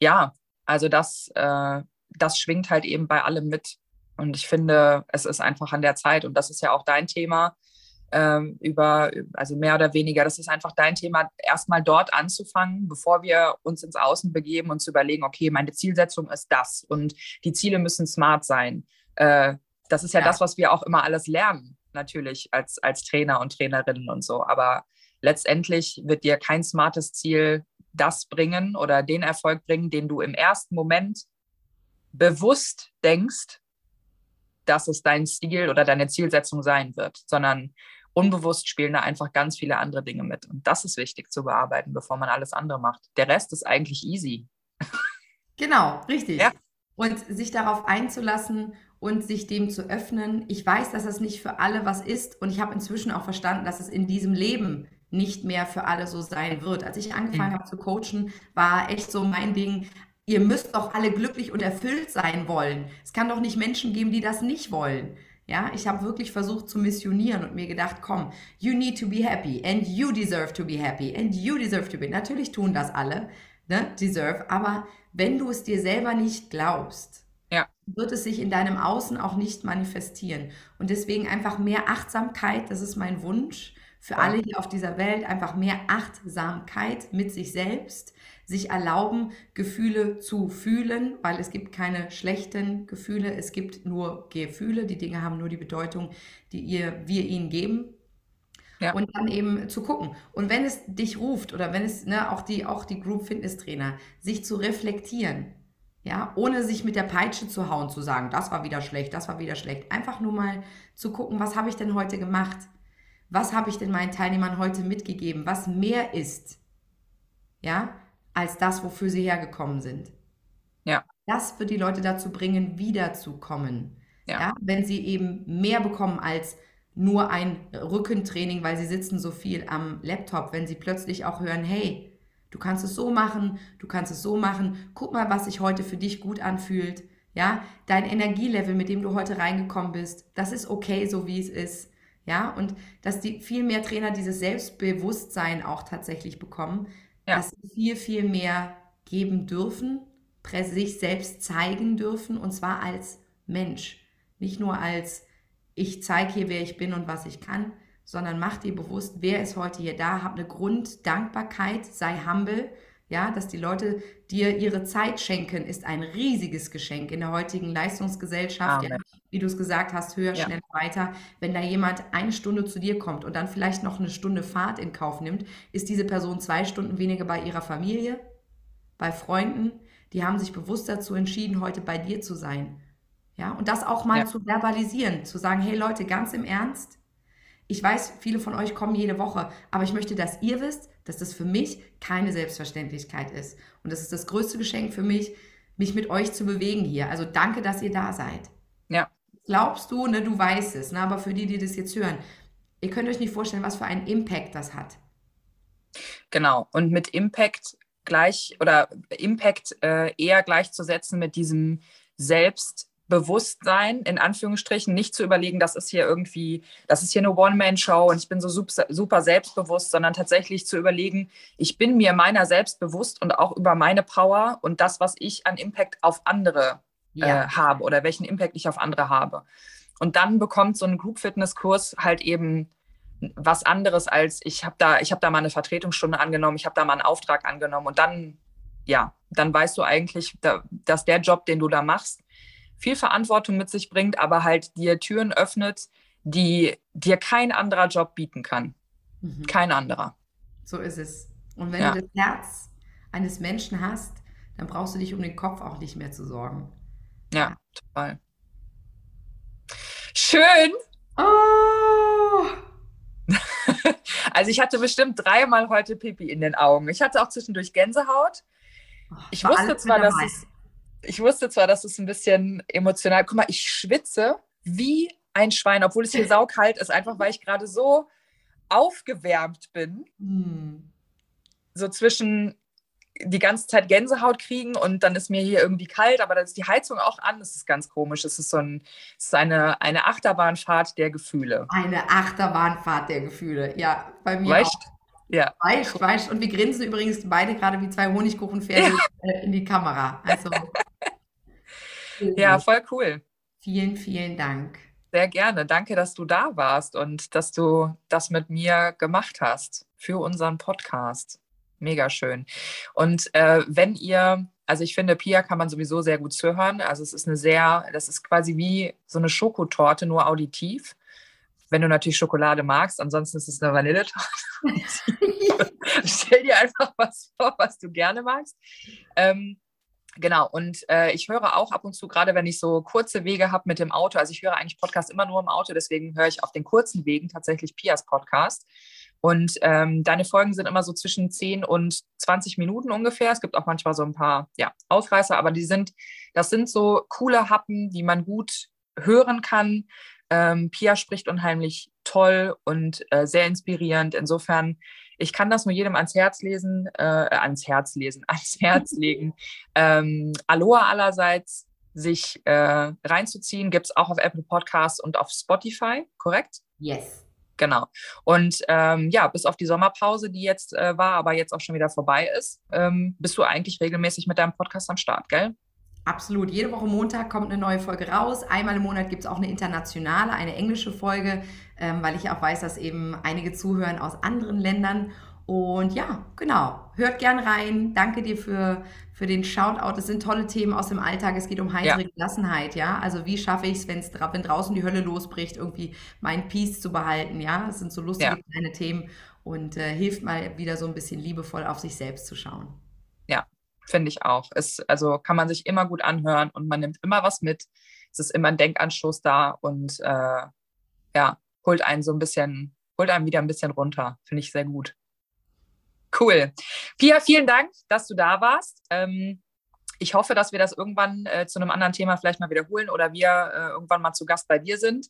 ja, also das, äh, das schwingt halt eben bei allem mit. Und ich finde, es ist einfach an der Zeit, und das ist ja auch dein Thema, ähm, über, also mehr oder weniger, das ist einfach dein Thema, erstmal dort anzufangen, bevor wir uns ins Außen begeben und zu überlegen, okay, meine Zielsetzung ist das und die Ziele müssen smart sein. Äh, das ist ja, Ja. das, was wir auch immer alles lernen, natürlich, als, als Trainer und Trainerinnen und so. Aber letztendlich wird dir kein smartes Ziel das bringen oder den Erfolg bringen, den du im ersten Moment bewusst denkst, dass es dein Ziel oder deine Zielsetzung sein wird, sondern unbewusst spielen da einfach ganz viele andere Dinge mit. Und das ist wichtig zu bearbeiten, bevor man alles andere macht. Der Rest ist eigentlich easy. Genau, richtig. Ja. Und sich darauf einzulassen und sich dem zu öffnen. Ich weiß, dass das nicht für alle was ist und ich habe inzwischen auch verstanden, dass es in diesem Leben nicht mehr für alle so sein wird. Als ich angefangen mhm. habe zu coachen, war echt so mein Ding, ihr müsst doch alle glücklich und erfüllt sein wollen. Es kann doch nicht Menschen geben, die das nicht wollen. Ja, ich habe wirklich versucht zu missionieren und mir gedacht, komm, you need to be happy and you deserve to be happy and you deserve to be. Natürlich tun das alle, ne, deserve, aber wenn du es dir selber nicht glaubst, ja. wird es sich in deinem Außen auch nicht manifestieren. Und deswegen einfach mehr Achtsamkeit, das ist mein Wunsch für alle hier auf dieser Welt, einfach mehr Achtsamkeit mit sich selbst, sich erlauben, Gefühle zu fühlen, weil es gibt keine schlechten Gefühle, es gibt nur Gefühle. Die Dinge haben nur die Bedeutung, die ihr, wir ihnen geben. Ja. Und dann eben zu gucken. Und wenn es dich ruft oder wenn es, ne, auch die, auch die Group Fitness Trainer, sich zu reflektieren, ja, ohne sich mit der Peitsche zu hauen, zu sagen, das war wieder schlecht, das war wieder schlecht. Einfach nur mal zu gucken, was habe ich denn heute gemacht? Was habe ich denn meinen Teilnehmern heute mitgegeben? Was mehr ist? Ja, als das, wofür sie hergekommen sind. Ja. Das wird die Leute dazu bringen, wiederzukommen. Ja. ja. Wenn sie eben mehr bekommen als nur ein Rückentraining, weil sie sitzen so viel am Laptop, wenn sie plötzlich auch hören, hey, du kannst es so machen, du kannst es so machen, guck mal, was sich heute für dich gut anfühlt. Ja, dein Energielevel, mit dem du heute reingekommen bist, das ist okay, so wie es ist. Ja, und dass die viel mehr Trainer dieses Selbstbewusstsein auch tatsächlich bekommen, ja. dass sie viel, viel mehr geben dürfen, sich selbst zeigen dürfen und zwar als Mensch. Nicht nur als ich zeige hier, wer ich bin und was ich kann, sondern mach dir bewusst, wer ist heute hier da, hab eine Grunddankbarkeit, sei humble, ja, dass die Leute dir ihre Zeit schenken, ist ein riesiges Geschenk in der heutigen Leistungsgesellschaft. Ja, wie du es gesagt hast, höher, ja. schneller, weiter. Wenn da jemand eine Stunde zu dir kommt und dann vielleicht noch eine Stunde Fahrt in Kauf nimmt, ist diese Person zwei Stunden weniger bei ihrer Familie, bei Freunden. Die haben sich bewusst dazu entschieden, heute bei dir zu sein. Ja, und das auch mal ja. zu verbalisieren, zu sagen, hey Leute, ganz im Ernst, ich weiß, viele von euch kommen jede Woche, aber ich möchte, dass ihr wisst, dass das für mich keine Selbstverständlichkeit ist. Und das ist das größte Geschenk für mich, mich mit euch zu bewegen hier. Also danke, dass ihr da seid. Glaubst du, ne, du weißt es, ne, aber für die, die das jetzt hören, ihr könnt euch nicht vorstellen, was für einen Impact das hat. Genau. Und mit Impact gleich oder Impact äh, eher gleichzusetzen mit diesem Selbst Bewusstsein, in Anführungsstrichen, nicht zu überlegen, das ist hier irgendwie, das ist hier eine One-Man-Show und ich bin so super, selbstbewusst, sondern tatsächlich zu überlegen, ich bin mir meiner selbst bewusst und auch über meine Power und das, was ich an Impact auf andere ja. äh, habe oder welchen Impact ich auf andere habe. Und dann bekommt so ein Group-Fitness-Kurs halt eben was anderes als ich habe da, ich habe da mal eine Vertretungsstunde angenommen, ich habe da mal einen Auftrag angenommen und dann, ja, dann weißt du eigentlich, dass der Job, den du da machst, viel Verantwortung mit sich bringt, aber halt dir Türen öffnet, die dir kein anderer Job bieten kann. Mhm. Kein anderer. So ist es. Und wenn ja. du das Herz eines Menschen hast, dann brauchst du dich um den Kopf auch nicht mehr zu sorgen. Ja, total. Schön. Oh. also ich hatte bestimmt dreimal heute Pipi in den Augen. Ich hatte auch zwischendurch Gänsehaut. Oh, ich wusste zwar, dass es ich wusste zwar, dass es ein bisschen emotional, guck mal, ich schwitze wie ein Schwein, obwohl es hier saukalt ist, einfach weil ich gerade so aufgewärmt bin. Hm. So zwischen die ganze Zeit Gänsehaut kriegen und dann ist mir hier irgendwie kalt, aber dann ist die Heizung auch an. Das ist ganz komisch. Es ist so ein, es ist eine, eine Achterbahnfahrt der Gefühle. Eine Achterbahnfahrt der Gefühle, ja, bei mir weißt, auch. Ja. Weißt, weißt. Und wir grinsen übrigens beide gerade wie zwei Honigkuchenpferde ja. in die Kamera. Also ja, voll cool. Vielen, vielen Dank. Sehr gerne. Danke, dass du da warst und dass du das mit mir gemacht hast für unseren Podcast. Mega schön. Und äh, wenn ihr, also ich finde, Pia kann man sowieso sehr gut zuhören. Also es ist eine sehr, das ist quasi wie so eine Schokotorte, nur auditiv. Wenn du natürlich Schokolade magst, ansonsten ist es eine Vanilletorte. Stell dir einfach was vor, was du gerne magst. Ähm, Genau, und äh, ich höre auch ab und zu, gerade wenn ich so kurze Wege habe mit dem Auto, also ich höre eigentlich Podcast immer nur im Auto, deswegen höre ich auf den kurzen Wegen tatsächlich Pias Podcast. Und ähm, deine Folgen sind immer so zwischen 10 und 20 Minuten ungefähr. Es gibt auch manchmal so ein paar ja, Ausreißer, aber die sind, das sind so coole Happen, die man gut hören kann. Ähm, Pia spricht unheimlich toll und äh, sehr inspirierend. Insofern, ich kann das nur jedem ans Herz lesen, äh, ans Herz lesen, ans Herz legen. Ähm, Aloha allerseits, sich äh, reinzuziehen, gibt es auch auf Apple Podcasts und auf Spotify, korrekt? Yes. Genau. Und ähm, ja, bis auf die Sommerpause, die jetzt äh, war, aber jetzt auch schon wieder vorbei ist, ähm, bist du eigentlich regelmäßig mit deinem Podcast am Start, gell? Absolut. Jede Woche Montag kommt eine neue Folge raus. Einmal im Monat gibt es auch eine internationale, eine englische Folge, ähm, weil ich auch weiß, dass eben einige zuhören aus anderen Ländern. Und ja, genau. Hört gern rein. Danke dir für, für den Shoutout. Es sind tolle Themen aus dem Alltag. Es geht um heitere ja. Gelassenheit, ja. Also wie schaffe ich es, wenn draußen die Hölle losbricht, irgendwie mein Peace zu behalten, ja. Es sind so lustige ja. kleine Themen und äh, hilft mal wieder so ein bisschen liebevoll auf sich selbst zu schauen. Ja, finde ich auch. Es, also kann man sich immer gut anhören und man nimmt immer was mit. Es ist immer ein Denkanstoß da und äh, ja, holt einen so ein bisschen, holt einen wieder ein bisschen runter. Finde ich sehr gut. Cool. Pia, vielen Dank, dass du da warst. Ähm, ich hoffe, dass wir das irgendwann äh, zu einem anderen Thema vielleicht mal wiederholen oder wir äh, irgendwann mal zu Gast bei dir sind.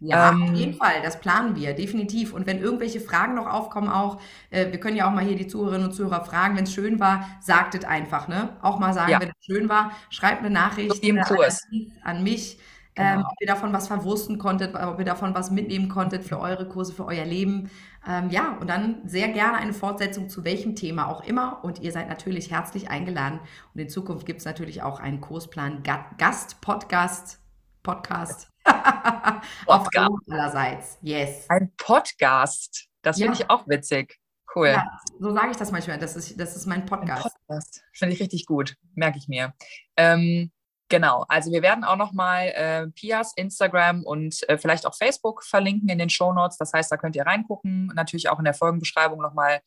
Ja, ähm, auf jeden Fall, das planen wir, definitiv. Und wenn irgendwelche Fragen noch aufkommen, auch, äh, wir können ja auch mal hier die Zuhörerinnen und Zuhörer fragen, wenn es schön war, sagt es einfach, ne? Auch mal sagen, ja. wenn es schön war, schreibt eine Nachricht Kurs. an mich, ähm, genau. ob ihr davon was verwursten konntet, ob ihr davon was mitnehmen konntet für eure Kurse, für euer Leben. Ähm, ja, und dann sehr gerne eine Fortsetzung zu welchem Thema auch immer. Und ihr seid natürlich herzlich eingeladen. Und in Zukunft gibt es natürlich auch einen Kursplan Gast, Podcast, Podcast Podcast. allerseits. Yes. Ein Podcast. Das finde ja. ich auch witzig. Cool. Ja, so sage ich das manchmal. Das ist, das ist mein Podcast. Podcast. Finde ich richtig gut. Merke ich mir. Ähm, genau. Also wir werden auch nochmal äh, Pias Instagram und äh, vielleicht auch Facebook verlinken in den Show Notes. Das heißt, da könnt ihr reingucken. Natürlich auch in der Folgenbeschreibung nochmal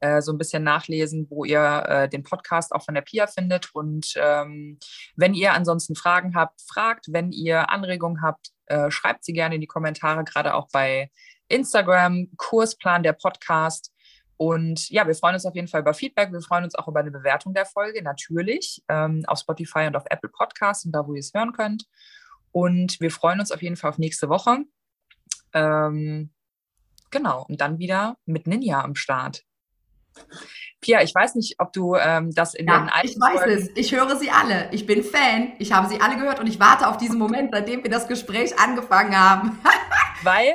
äh, so ein bisschen nachlesen, wo ihr äh, den Podcast auch von der Pia findet. Und ähm, wenn ihr ansonsten Fragen habt, fragt. Wenn ihr Anregungen habt, äh, schreibt sie gerne in die Kommentare, gerade auch bei Instagram, Kursplan der Podcast. Und ja, wir freuen uns auf jeden Fall über Feedback. Wir freuen uns auch über eine Bewertung der Folge, natürlich, ähm, auf Spotify und auf Apple Podcasts und da, wo ihr es hören könnt. Und wir freuen uns auf jeden Fall auf nächste Woche. Ähm, genau, und dann wieder mit Ninja am Start. Pia, ich weiß nicht, ob du ähm, das in ja, den alten Ich weiß Folgen es. Ich höre sie alle. Ich bin Fan. Ich habe sie alle gehört und ich warte auf diesen Moment, seitdem wir das Gespräch angefangen haben. Weil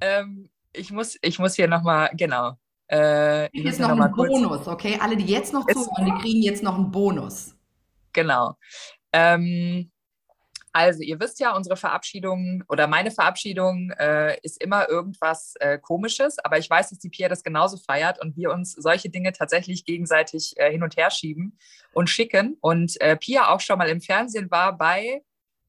ähm, ich, muss, ich muss hier nochmal, genau. Äh, ich jetzt noch, einen Bonus, okay? Alle, die jetzt noch zuhören, die kriegen jetzt noch einen Bonus. Genau. Ähm, also, ihr wisst ja, unsere Verabschiedung oder meine Verabschiedung äh, ist immer irgendwas äh, Komisches, aber ich weiß, dass die Pia das genauso feiert und wir uns solche Dinge tatsächlich gegenseitig äh, hin und her schieben und schicken. Und äh, Pia auch schon mal im Fernsehen war bei,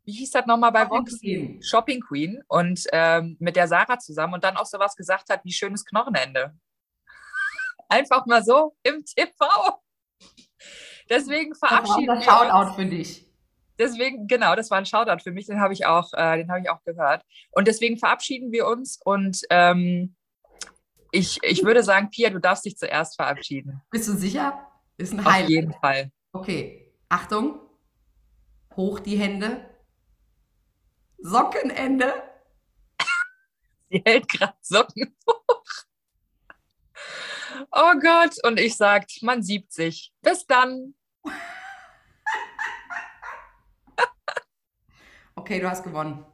wie hieß das nochmal bei Shopping Vox? Queen. Shopping Queen und ähm, mit der Sarah zusammen und dann auch sowas gesagt hat wie schönes Knochenende. Einfach mal so im TV. Deswegen verabschieden wir uns. Shoutout für dich deswegen, genau, das war ein Shoutout für mich, den habe ich auch, äh, den habe ich auch gehört. Und deswegen verabschieden wir uns und ähm, ich, ich würde sagen, Pia, du darfst dich zuerst verabschieden. Bist du sicher? Ist ein Highlight. Auf jeden Fall. Okay, Achtung. Hoch die Hände. Sockenende. Sie hält gerade Socken hoch. Oh Gott, und ich sag, man sieht sich. Bis dann. Okay, du hast gewonnen.